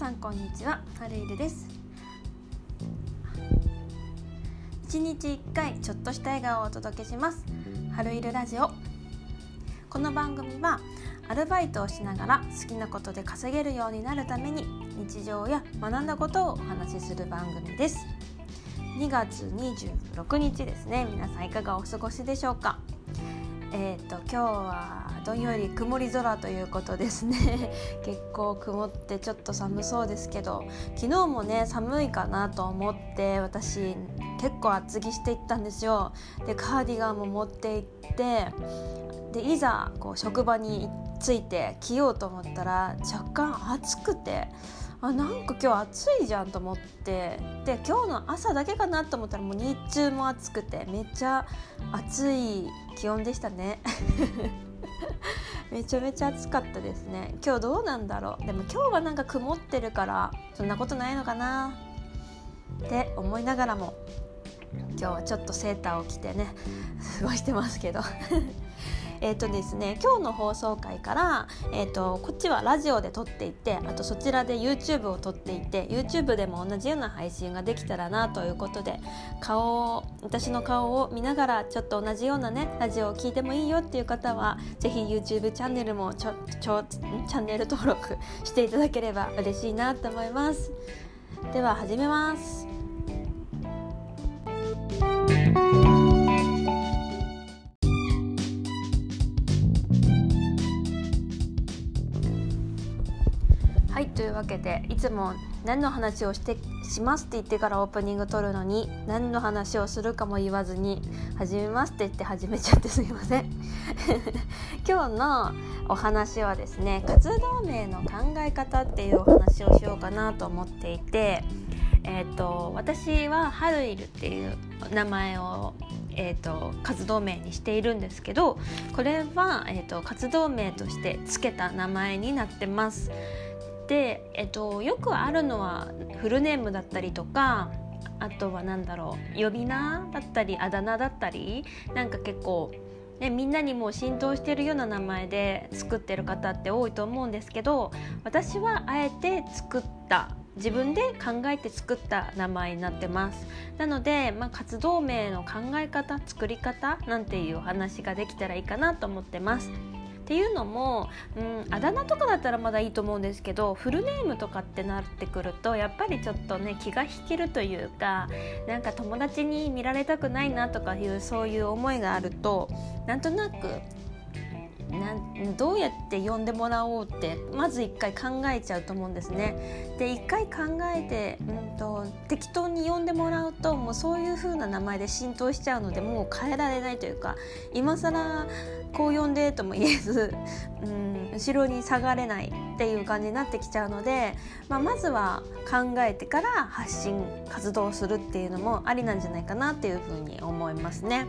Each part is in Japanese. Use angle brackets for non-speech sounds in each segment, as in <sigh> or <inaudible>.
さんこんにちははるいるです。一日一回ちょっとした笑顔をお届けします。はるいるラジオ。この番組はアルバイトをしながら好きなことで稼げるようになるために日常や学んだことをお話しする番組です。2月26日ですね。皆さんいかがお過ごしでしょうか？えーと、今日はどんより曇り空ということですね。<laughs> 結構曇ってちょっと寒そうですけど昨日もね寒いかなと思って私結構厚着していったんですよ。でカーディガンも持って行ってでいざこう職場に着いて着ようと思ったら若干暑くてあなんか今日暑いじゃんと思ってで今日の朝だけかなと思ったらもう日中も暑くてめっちゃ暑い気温でしたね。<laughs> めちゃめちゃ暑かったですね。今日どうなんだろう。でも今日はなんか曇ってるからそんなことないのかな。って思いながらも今日はちょっとセーターを着てね過ごしてますけど。えーとですね、今日の放送回から、えーと、こっちはラジオで撮っていてあとそちらで YouTube を撮っていて YouTube でも同じような配信ができたらなということで顔を私の顔を見ながらちょっと同じようなねラジオを聴いてもいいよっていう方は是非 YouTube チャンネルもちょちょチャンネル登録していただければ嬉しいなと思います。では始めます。けでいつも何の話をしてしますって言ってからオープニング撮るのに何の話をするかも言わずに始めますって言って始めちゃってすいません <laughs> 今日のお話はですね活動名の考え方っていうお話をしようかなと思っていてえーと、私はハルイルっていう名前を、えーと、活動名にしているんですけどこれは、えーと活動名として付けた名前になってます。で、えっと、よくあるのはフルネームだったりとかあとは何だろう呼び名だったりあだ名だったりなんか結構、ね、みんなにも浸透してるような名前で作ってる方って多いと思うんですけど私はあえて作った自分で考えて作った名前になってますなので、まあ、活動名の考え方作り方なんていうお話ができたらいいかなと思ってます。っていうのも、うん、あだ名とかだったらまだいいと思うんですけどフルネームとかってなってくるとやっぱりちょっとね気が引けるというかなんか友達に見られたくないなとかいうそういう思いがあるとなんとなくなんどうやって呼んでもらおうってまず一回考えちゃうと思うんですね。で一回考えて、うんと、適当に呼んでもらうともうそういう風な名前で浸透しちゃうのでもう変えられないというか今更こう呼んでとも言えず、<laughs> うん、後ろに下がれないっていう感じになってきちゃうので、まあ、まずは考えてから発信活動するっていうのもありなんじゃないかなっていうふうに思いますね。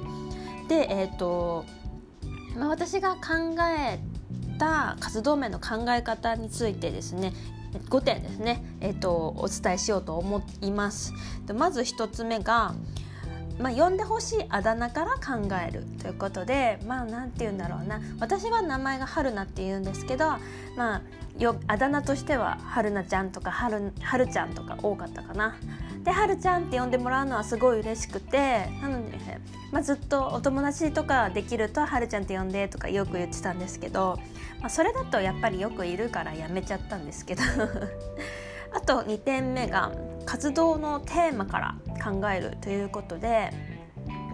で、えーとまあ、私が考えた活動名の考え方についてですね5点ですね、えーと、お伝えしようと思います。でまず1つ目がまあ、呼んでほしいあだ名から考えるということでまあ何て言うんだろうな私は名前が春菜って言うんですけどまあよあだ名としては春菜ちゃんとか春春ちゃんとか多かったかな。ではるちゃんって呼んでもらうのはすごい嬉しくてなので、まあ、ずっとお友達とかできるとはるちゃんって呼んでとかよく言ってたんですけど、まあ、それだとやっぱりよくいるからやめちゃったんですけど <laughs> あと2点目が活動のテーマから考えるということで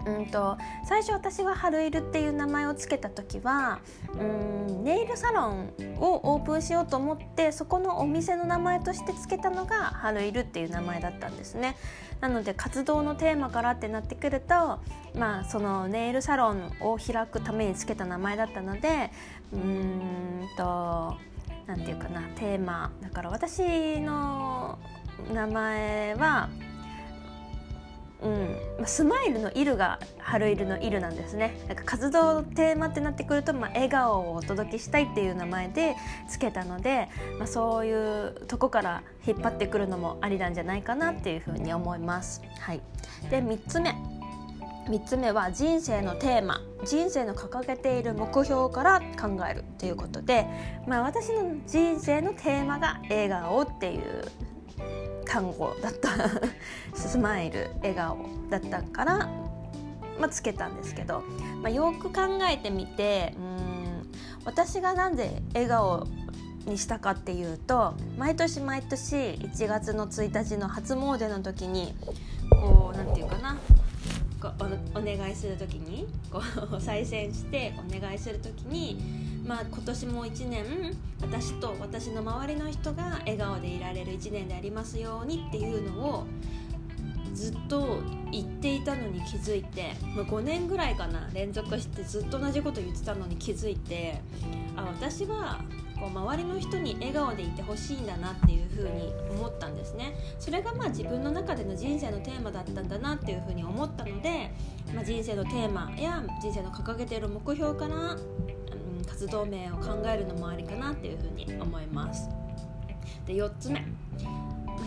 うんと最初私が春いるっていう名前を付けた時はうんネイルサロンをオープンしようと思ってそこのお店の名前として付けたのが春いるっていう名前だったんですね。なので活動のテーマからってなってくると、まあ、そのネイルサロンを開くために付けた名前だったのでうんと何て言うかなテーマだから私の名前はうん、スマイルの「イル」が春イルの「イル」なんですね。なんか活動テーマってなってくると、まあ、笑顔をお届けしたいっていう名前でつけたので、まあ、そういうとこから引っ張ってくるのもありなんじゃないかなっていうふうに思います。はい、で3つ目。3つ目は人生のテーマ。人生の掲げている目標から考えるということで、まあ、私の人生のテーマが笑顔っていう単語だった。<laughs> スマイル笑顔だったから、まあ、つけたんですけど、まあ、よく考えてみてうん私がなんで笑顔にしたかっていうと毎年毎年1月の1日の初詣の時にこう何て言うかなこお願いする時にこう <laughs> 再選してお願いする時に、まあ、今年も1年私と私の周りの人が笑顔でいられる1年でありますようにっていうのをずっと言っていたのに気づいて、まあ、5年ぐらいかな連続してずっと同じこと言ってたのに気づいてあ私はこう周りの人に笑顔でいてほしいんだなっていうふうに思ったんですね。それがまあ自分の中での人生のテーマだったんだなっていうふうに思ったので、まあ、人生のテーマや人生の掲げている目標から、うん、活動名を考えるのもありかなっていうふうに思います。で4つ目。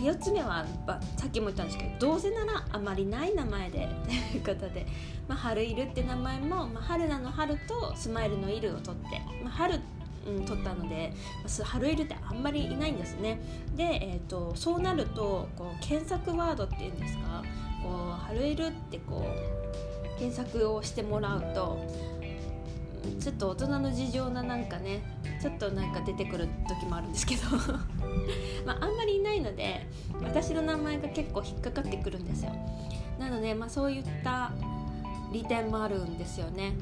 4つ目はさっきも言ったんですけどどうせならあまりない名前で <laughs> ということで、まあ、春いるって名前も、まあ、春菜の春とスマイルのいるを取って、まあ、春うん、取ったので春色ってあんまりいないんですね。で、えーと、そうなるとこう検索ワードっていうんですか？こう春色ってこう検索をしてもらうとちょっと大人の事情ななんかねちょっとなんか出てくる時もあるんですけど。<laughs> まあ、あんまりいないので私の名前が結構引っかかってくるんですよ。なので、まあ、そういった利点もあるんですよね。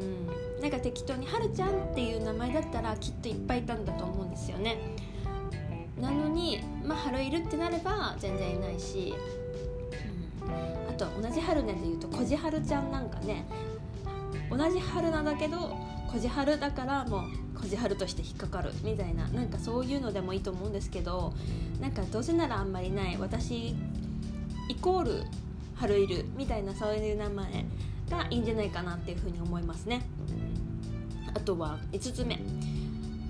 うん。なんか適当に「はるちゃん」っていう名前だったらきっといっぱいいたんだと思うんですよねなのにまあ春いるってなれば全然いないし、うん、あと同じ春ねでいうとこじはるちゃんなんかね同じ春なんだけどこじはるだからもうこじはるとして引っかかるみたいななんかそういうのでもいいと思うんですけどなんかどうせならあんまりない私イコール春いるみたいなそういう名前がいいんじゃないかなっていうふうに思いますね。とは5つ目、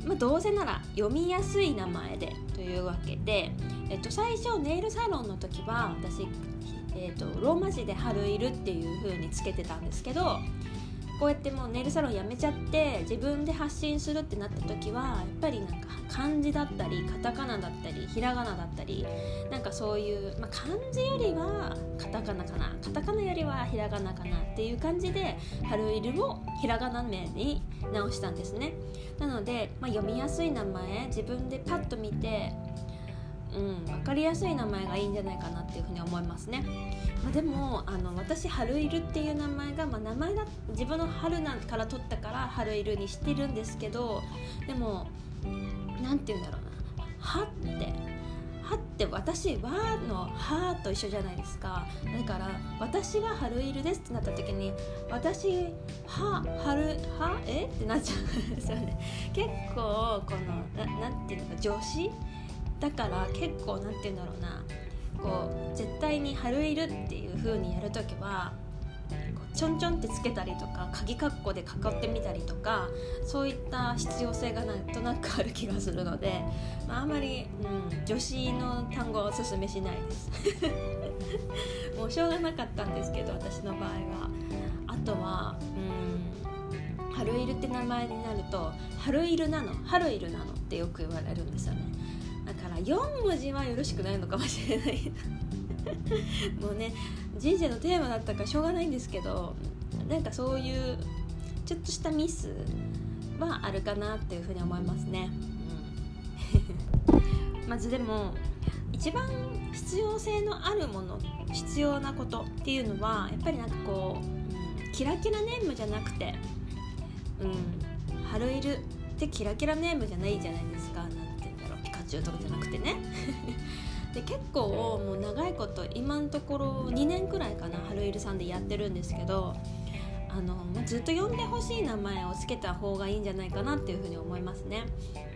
まあ、どうせなら読みやすい名前でというわけで、えっと、最初ネイルサロンの時は私、えっと、ローマ字で「春いる」っていうふうにつけてたんですけどこうやってもうネイルサロン辞めちゃって自分で発信するってなった時はやっぱりなんか漢字だったりカタカナだったりひらがなだったりなんかそういう、まあ、漢字よりはカタカナかな。カタカナよりはひらがなかなっていう感じで「春いる」をひらがな名に直したんですね。なので、まあ、読みやすい名前自分でパッと見てうん、分かりやすい名前がいいんじゃないかなっていうふうに思いますね、まあ、でもあの私春いるっていう名前が、まあ、名前が自分の春なんから取ったから春いるにしてるんですけどでも何て言うんだろうな「は」って「は」って私はの「は」と一緒じゃないですか。だから私は春いるですってなった時に私は春はえ？ってなっちゃうんですよね。結構このななんていうのか助詞だから結構何て言うんだろうな。こう絶対に「春いる」っていう風にやる時はちょんちょんってつけたりとか鍵括弧でかってみたりとかそういった必要性がなんとなくある気がするので、まあ、あまり、うん、女子の単語はおすすめしないです。<laughs> もうしょうがなかったんですけど私の場合は。あとはうん春いるって名前になると春いるなの春いるなのってよく言われるんですよね。4文字はよろしくないのかもしれない <laughs> もうね人生のテーマだったからしょうがないんですけどなんかそういうちょっとしたミスはあるかなっていうふうに思いますね、うん、<laughs> まずでも一番必要性のあるもの必要なことっていうのはやっぱりなんかこう、キラキラネームじゃなくてうん春いるってキラキラネームじゃないじゃないですかなんて。中とかじゃなくてね <laughs> で結構もう長いこと今のところ2年くらいかな春いるさんでやってるんですけどあの、まあ、ずっと呼んでほしい名前を付けた方がいいんじゃないかなっていうふうに思いますね。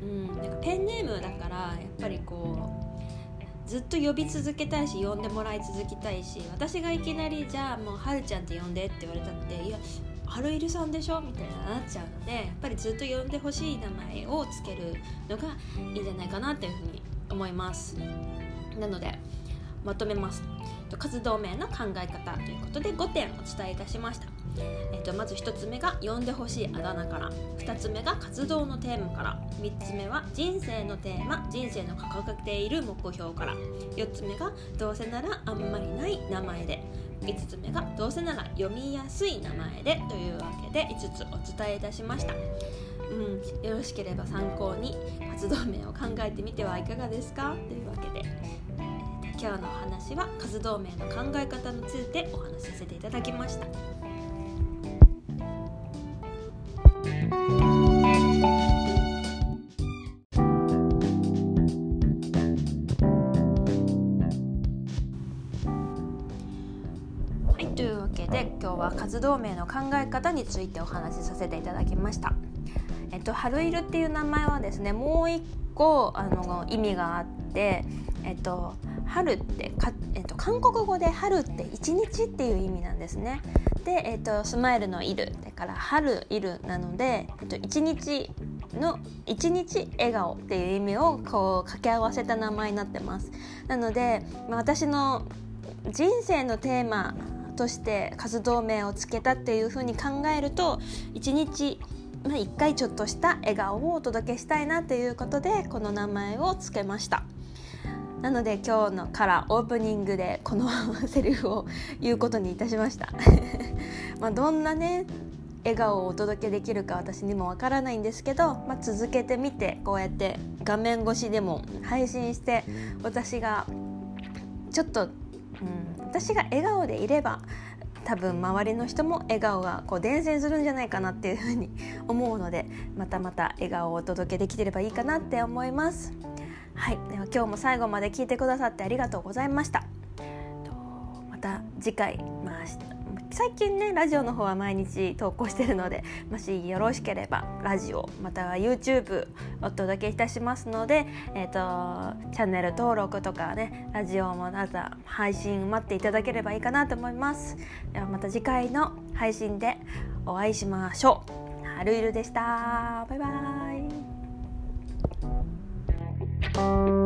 うん、なんかペンネームだからやっぱりこうずっと呼び続けたいし呼んでもらい続きたいし私がいきなりじゃあもうはるちゃんって呼んでって言われたっていや春いるさんでしょ？みたいななっちゃうのでやっぱりずっと呼んでほしい名前を付けるのがいいんじゃないかなっていうふうに思います。なのでまとめます。活動名の考え方ということで5点お伝えいたしました、えー、とまず1つ目が呼んでほしいあだ名から。2つ目が活動のテーマから。3つ目は人生のテーマ。人生の掲げている目標から。4つ目がどうせならあんまりない名前で。5つ目がどうせなら読みやすい名前でというわけで5つお伝えいたしました、うん、よろしければ参考に活動名を考えてみてはいかがですか？というわけで今日のお話は活動名の考え方についてお話しさせていただきました。活動名の考え方についてお話しさせていただきました。えっと、春色っていう名前はですねもう一個あの意味があって、えっと、春ってか、えっと、韓国語で春って一日っていう意味なんですね。で、えっと、スマイルのいるだから春いるなので、えっと、一日の一日笑顔っていう意味をこう掛け合わせた名前になってます。なので、まあ、私の人生のテーマとして活動名をつけたっていうふうに考えると一日まあ、1回ちょっとした笑顔をお届けしたいなということでこの名前をつけました。なので今日のからオープニングでこのセリフを言うことにいたしました。<laughs> まあどんなね笑顔をお届けできるか私にもわからないんですけど、まあ、続けてみてこうやって画面越しでも配信して私がちょっと、うん、私が笑顔でいれば多分周りの人も笑顔がこう伝染するんじゃないかなっていうふうに思うので <laughs> またまた笑顔をお届けできてればいいかなって思います。はい。では今日も最後まで聞いてくださってありがとうございました。また次回。まあ最近ねラジオの方は毎日投稿してるのでもしよろしければラジオまたは YouTube お届けいたしますので、えーと、チャンネル登録とかねラジオもまた配信待っていただければいいかなと思います。ではまた次回の配信でお会いしましょう。はるいるでした。バイバイ。